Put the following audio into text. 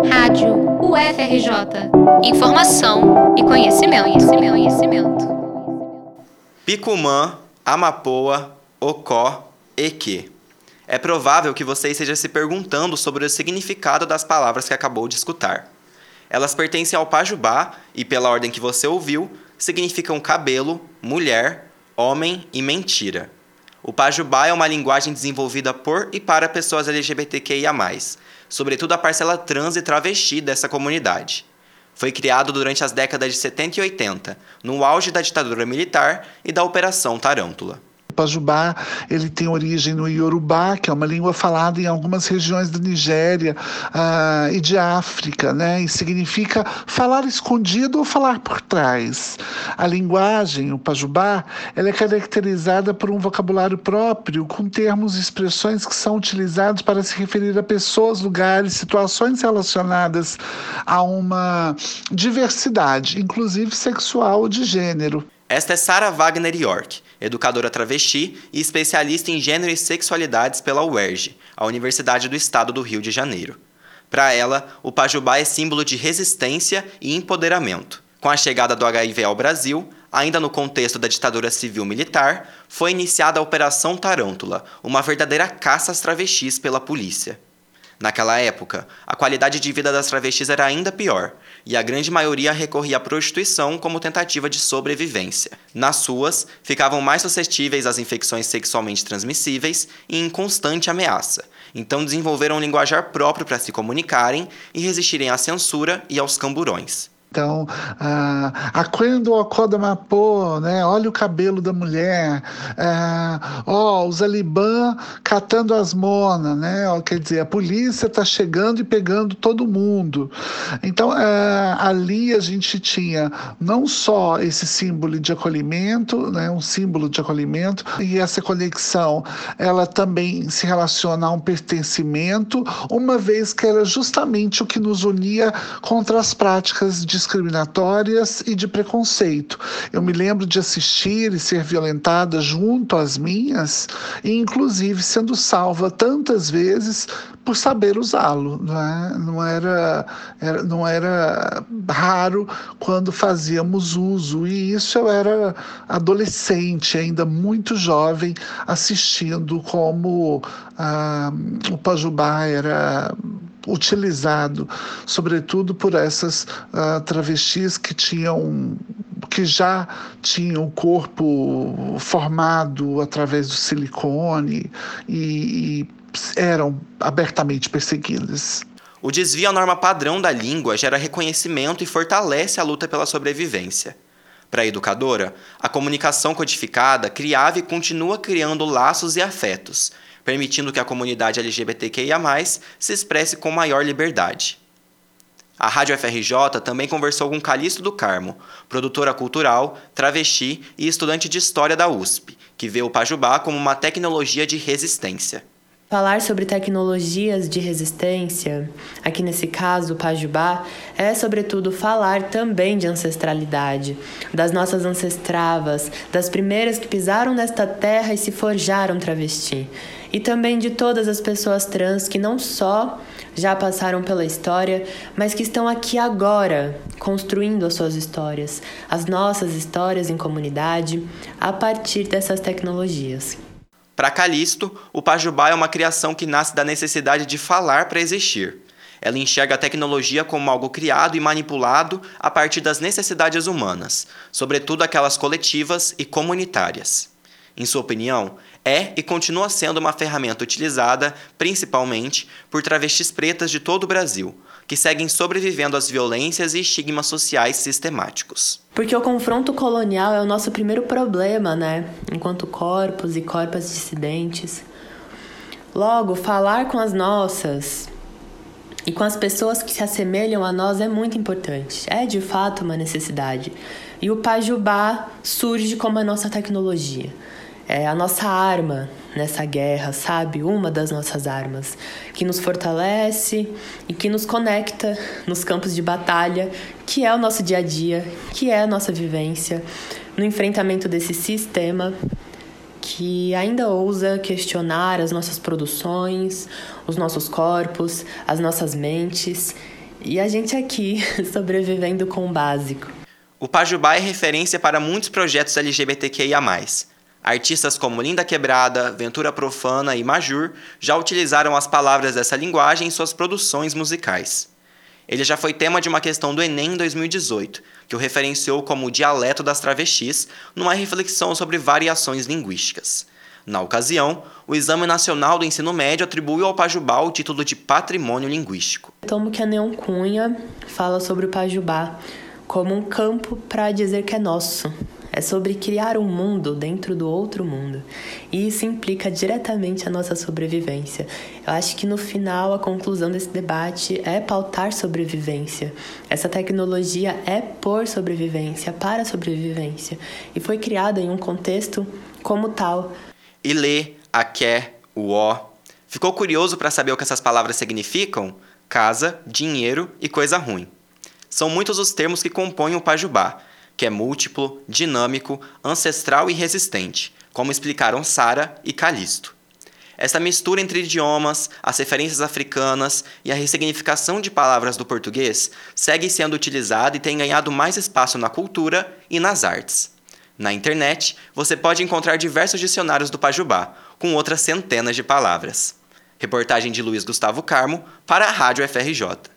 Rádio UFRJ. Informação e conhecimento, conhecimento, conhecimento. Picumã, Amapoa, Ocó, Eque. É provável que você esteja se perguntando sobre o significado das palavras que acabou de escutar. Elas pertencem ao Pajubá e, pela ordem que você ouviu, significam cabelo, mulher, homem e mentira. O Pajubá é uma linguagem desenvolvida por e para pessoas LGBTQIA, sobretudo a parcela trans e travesti dessa comunidade. Foi criado durante as décadas de 70 e 80, no auge da ditadura militar e da Operação Tarântula. Pajubá ele tem origem no Yorubá, que é uma língua falada em algumas regiões da Nigéria uh, e de África, né? E significa falar escondido ou falar por trás. A linguagem, o Pajubá, ela é caracterizada por um vocabulário próprio, com termos e expressões que são utilizados para se referir a pessoas, lugares, situações relacionadas a uma diversidade, inclusive sexual ou de gênero. Esta é Sarah Wagner York, educadora travesti e especialista em gênero e sexualidades pela UERJ, a Universidade do Estado do Rio de Janeiro. Para ela, o Pajubá é símbolo de resistência e empoderamento. Com a chegada do HIV ao Brasil, ainda no contexto da ditadura civil-militar, foi iniciada a Operação Tarântula, uma verdadeira caça às travestis pela polícia. Naquela época, a qualidade de vida das travestis era ainda pior, e a grande maioria recorria à prostituição como tentativa de sobrevivência. Nas suas, ficavam mais suscetíveis às infecções sexualmente transmissíveis e em constante ameaça. Então desenvolveram um linguajar próprio para se comunicarem e resistirem à censura e aos camburões. Então, ah, a quando acorda mapô, né? Olha o cabelo da mulher. Ah, ó, os alibã catando as monas, né? Ó, quer dizer, a polícia está chegando e pegando todo mundo. Então, ah, ali a gente tinha não só esse símbolo de acolhimento, né? Um símbolo de acolhimento e essa conexão, ela também se relaciona a um pertencimento, uma vez que era justamente o que nos unia contra as práticas de discriminatórias e de preconceito. Eu me lembro de assistir e ser violentada junto às minhas, e inclusive sendo salva tantas vezes por saber usá-lo. Não, é? não, era, era, não era raro quando fazíamos uso, e isso eu era adolescente, ainda muito jovem, assistindo como ah, o Pajubá era utilizado, sobretudo por essas uh, travestis que tinham que já tinham o corpo formado através do silicone e, e eram abertamente perseguidas. O desvio à norma padrão da língua gera reconhecimento e fortalece a luta pela sobrevivência. Para a educadora, a comunicação codificada criava e continua criando laços e afetos, permitindo que a comunidade LGBTQIA, se expresse com maior liberdade. A Rádio FRJ também conversou com Calixto do Carmo, produtora cultural, travesti e estudante de História da USP, que vê o Pajubá como uma tecnologia de resistência. Falar sobre tecnologias de resistência, aqui nesse caso, o Pajubá, é sobretudo falar também de ancestralidade, das nossas ancestravas, das primeiras que pisaram nesta terra e se forjaram travesti, e também de todas as pessoas trans que não só já passaram pela história, mas que estão aqui agora, construindo as suas histórias, as nossas histórias em comunidade, a partir dessas tecnologias. Para Calisto, o Pajubá é uma criação que nasce da necessidade de falar para existir. Ela enxerga a tecnologia como algo criado e manipulado a partir das necessidades humanas, sobretudo aquelas coletivas e comunitárias. Em sua opinião, é e continua sendo uma ferramenta utilizada, principalmente, por travestis pretas de todo o Brasil, que seguem sobrevivendo às violências e estigmas sociais sistemáticos. Porque o confronto colonial é o nosso primeiro problema, né? Enquanto corpos e corpas dissidentes. Logo, falar com as nossas e com as pessoas que se assemelham a nós é muito importante. É de fato uma necessidade. E o Pajubá surge como a nossa tecnologia é a nossa arma nessa guerra, sabe? Uma das nossas armas, que nos fortalece e que nos conecta nos campos de batalha, que é o nosso dia a dia, que é a nossa vivência, no enfrentamento desse sistema que ainda ousa questionar as nossas produções, os nossos corpos, as nossas mentes E a gente aqui, sobrevivendo com o básico. O Pajubá é referência para muitos projetos LGBTQIA. Artistas como Linda Quebrada, Ventura Profana e Majur já utilizaram as palavras dessa linguagem em suas produções musicais. Ele já foi tema de uma questão do Enem em 2018, que o referenciou como o dialeto das travestis, numa reflexão sobre variações linguísticas. Na ocasião, o Exame Nacional do Ensino Médio atribuiu ao Pajubá o título de Patrimônio Linguístico. Tomo que a Neon Cunha fala sobre o Pajubá como um campo para dizer que é nosso, é sobre criar um mundo dentro do outro mundo. E isso implica diretamente a nossa sobrevivência. Eu acho que no final a conclusão desse debate é pautar sobrevivência. Essa tecnologia é por sobrevivência, para sobrevivência, e foi criada em um contexto como tal. Ilê, aké, ó. Ficou curioso para saber o que essas palavras significam? Casa, dinheiro e coisa ruim. São muitos os termos que compõem o Pajubá, que é múltiplo, dinâmico, ancestral e resistente, como explicaram Sara e Calisto. Essa mistura entre idiomas, as referências africanas e a ressignificação de palavras do português segue sendo utilizada e tem ganhado mais espaço na cultura e nas artes. Na internet, você pode encontrar diversos dicionários do Pajubá, com outras centenas de palavras. Reportagem de Luiz Gustavo Carmo para a Rádio FRJ.